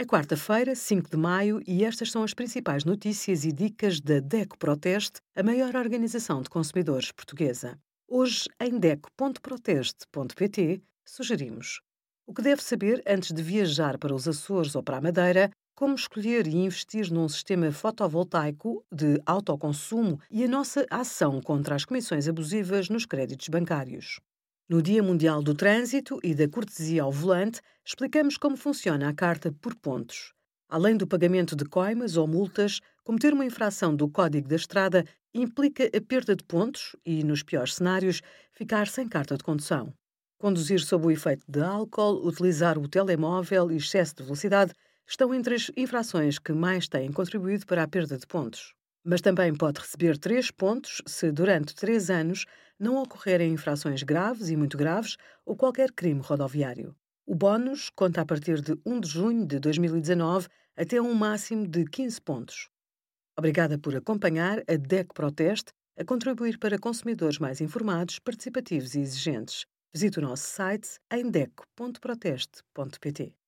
É quarta-feira, 5 de maio, e estas são as principais notícias e dicas da DECO Proteste, a maior organização de consumidores portuguesa. Hoje, em DECO.proteste.pt, sugerimos o que deve saber antes de viajar para os Açores ou para a Madeira, como escolher e investir num sistema fotovoltaico de autoconsumo e a nossa ação contra as comissões abusivas nos créditos bancários. No Dia Mundial do Trânsito e da Cortesia ao Volante, explicamos como funciona a carta por pontos. Além do pagamento de coimas ou multas, cometer uma infração do Código da Estrada implica a perda de pontos e, nos piores cenários, ficar sem carta de condução. Conduzir sob o efeito de álcool, utilizar o telemóvel e excesso de velocidade estão entre as infrações que mais têm contribuído para a perda de pontos mas também pode receber três pontos se, durante três anos, não ocorrerem infrações graves e muito graves ou qualquer crime rodoviário. O bónus conta a partir de 1 de junho de 2019 até um máximo de 15 pontos. Obrigada por acompanhar a DEC Proteste a contribuir para consumidores mais informados, participativos e exigentes. Visite o nosso site em deco.proteste.pt.